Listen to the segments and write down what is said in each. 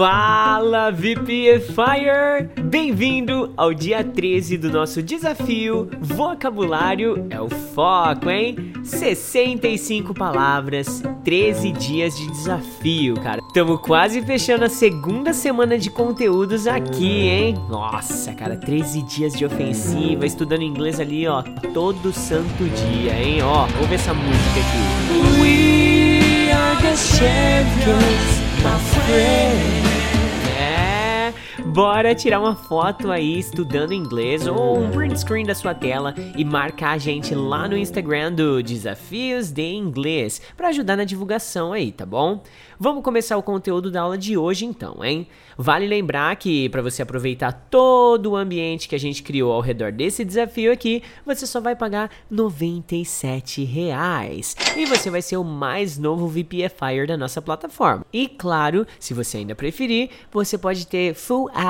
Fala VPFire! Bem-vindo ao dia 13 do nosso desafio Vocabulário é o Foco, hein? 65 palavras, 13 dias de desafio, cara. Tamo quase fechando a segunda semana de conteúdos aqui, hein? Nossa, cara, 13 dias de ofensiva, estudando inglês ali, ó, todo santo dia, hein? Ó, ouve essa música aqui. We are the champions, my friend. Bora tirar uma foto aí estudando inglês ou um print screen da sua tela e marcar a gente lá no Instagram do Desafios de Inglês para ajudar na divulgação aí, tá bom? Vamos começar o conteúdo da aula de hoje então, hein? Vale lembrar que para você aproveitar todo o ambiente que a gente criou ao redor desse desafio aqui, você só vai pagar 97 reais. E você vai ser o mais novo VPFire da nossa plataforma. E claro, se você ainda preferir, você pode ter full access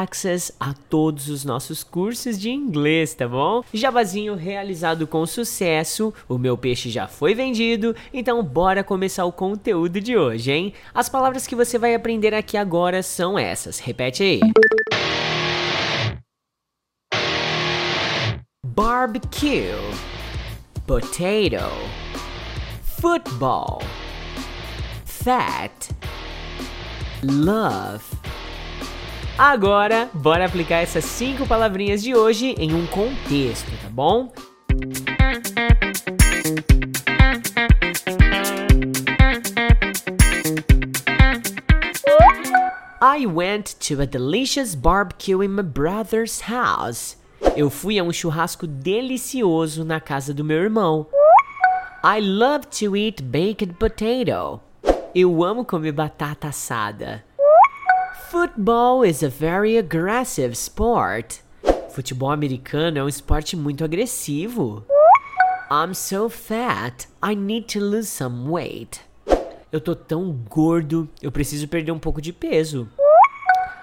a todos os nossos cursos de inglês, tá bom? Jabazinho realizado com sucesso, o meu peixe já foi vendido, então bora começar o conteúdo de hoje, hein? As palavras que você vai aprender aqui agora são essas. Repete aí. Barbecue, potato, football, fat, love. Agora, bora aplicar essas cinco palavrinhas de hoje em um contexto, tá bom? I went to a delicious barbecue in my brother's house. Eu fui a um churrasco delicioso na casa do meu irmão. I love to eat baked potato. Eu amo comer batata assada. Football is a very aggressive sport. Futebol americano é um esporte muito agressivo. I'm so fat, I need to lose some weight. Eu tô tão gordo, eu preciso perder um pouco de peso.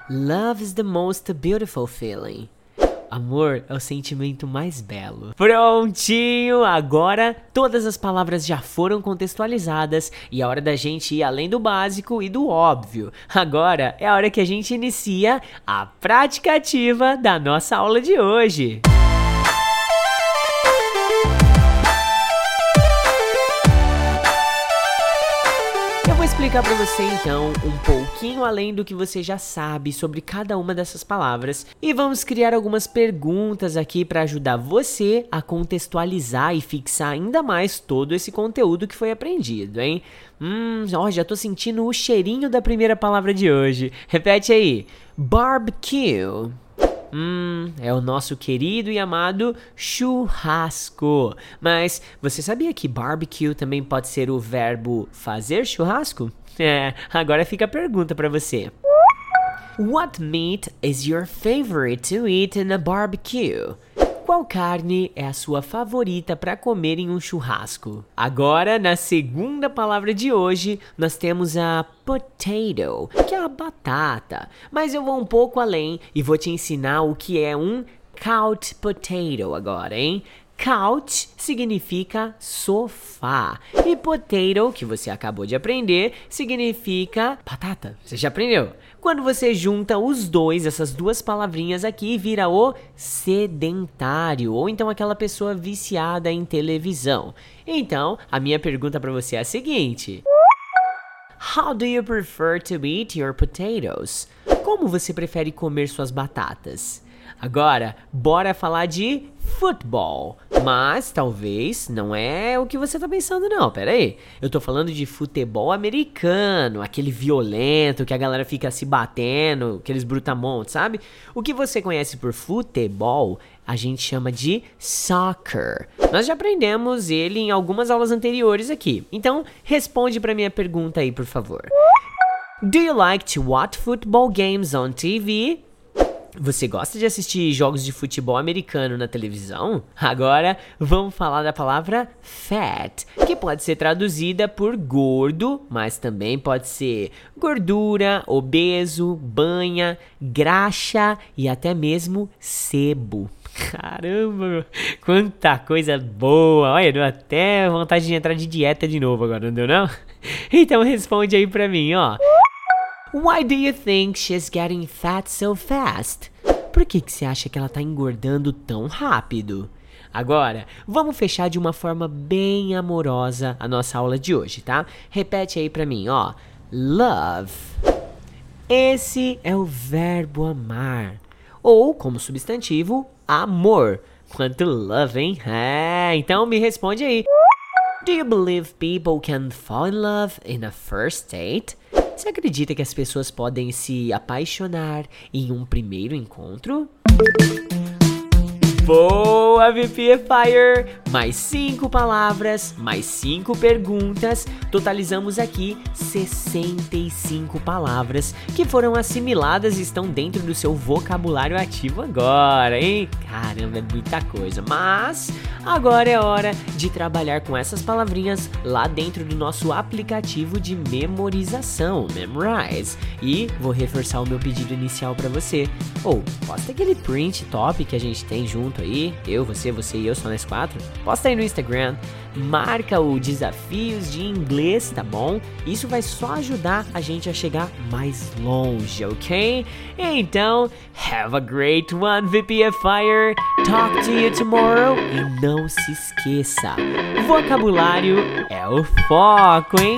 Love is the most beautiful feeling. Amor é o sentimento mais belo. Prontinho! Agora todas as palavras já foram contextualizadas e é hora da gente ir além do básico e do óbvio. Agora é a hora que a gente inicia a prática ativa da nossa aula de hoje. Explicar para você então um pouquinho além do que você já sabe sobre cada uma dessas palavras e vamos criar algumas perguntas aqui para ajudar você a contextualizar e fixar ainda mais todo esse conteúdo que foi aprendido, hein? Hum, ó, já tô sentindo o cheirinho da primeira palavra de hoje. Repete aí. Barbecue. Hum, é o nosso querido e amado churrasco. Mas você sabia que barbecue também pode ser o verbo fazer churrasco? É, agora fica a pergunta para você. What meat is your favorite to eat in a barbecue? Qual carne é a sua favorita para comer em um churrasco? Agora, na segunda palavra de hoje, nós temos a potato, que é a batata. Mas eu vou um pouco além e vou te ensinar o que é um couch potato agora, hein? Couch significa sofá e potato, que você acabou de aprender, significa batata. Você já aprendeu? Quando você junta os dois, essas duas palavrinhas aqui, vira o sedentário, ou então aquela pessoa viciada em televisão. Então, a minha pergunta para você é a seguinte: How do you prefer to eat your potatoes? Como você prefere comer suas batatas? Agora, bora falar de futebol. Mas talvez não é o que você tá pensando, não. Pera aí. Eu tô falando de futebol americano, aquele violento que a galera fica se batendo, aqueles brutamontes, sabe? O que você conhece por futebol, a gente chama de soccer. Nós já aprendemos ele em algumas aulas anteriores aqui. Então, responde para minha pergunta aí, por favor. Do you like to watch football games on TV? Você gosta de assistir jogos de futebol americano na televisão? Agora vamos falar da palavra fat, que pode ser traduzida por gordo, mas também pode ser gordura, obeso, banha, graxa e até mesmo sebo. Caramba, quanta coisa boa! Olha, deu até vontade de entrar de dieta de novo agora, não deu não? Então responde aí pra mim, ó. Why do you think she's getting fat so fast? Por que, que você acha que ela tá engordando tão rápido? Agora, vamos fechar de uma forma bem amorosa a nossa aula de hoje, tá? Repete aí pra mim, ó. Love. Esse é o verbo amar. Ou, como substantivo, amor. Quanto love, hein? É, então me responde aí. Do you believe people can fall in love in a first date? Você acredita que as pessoas podem se apaixonar em um primeiro encontro? Boa, VP Fire! Mais cinco palavras, mais cinco perguntas. Totalizamos aqui 65 palavras que foram assimiladas e estão dentro do seu vocabulário ativo agora, hein? Caramba, é muita coisa. Mas agora é hora de trabalhar com essas palavrinhas lá dentro do nosso aplicativo de memorização, Memrise. E vou reforçar o meu pedido inicial para você. Ou, oh, posta aquele print top que a gente tem junto junto aí, eu, você, você e eu, só nós quatro, posta aí no Instagram, marca o Desafios de Inglês, tá bom? Isso vai só ajudar a gente a chegar mais longe, ok? Então, have a great one, VPFire! Talk to you tomorrow! E não se esqueça, vocabulário é o foco, hein?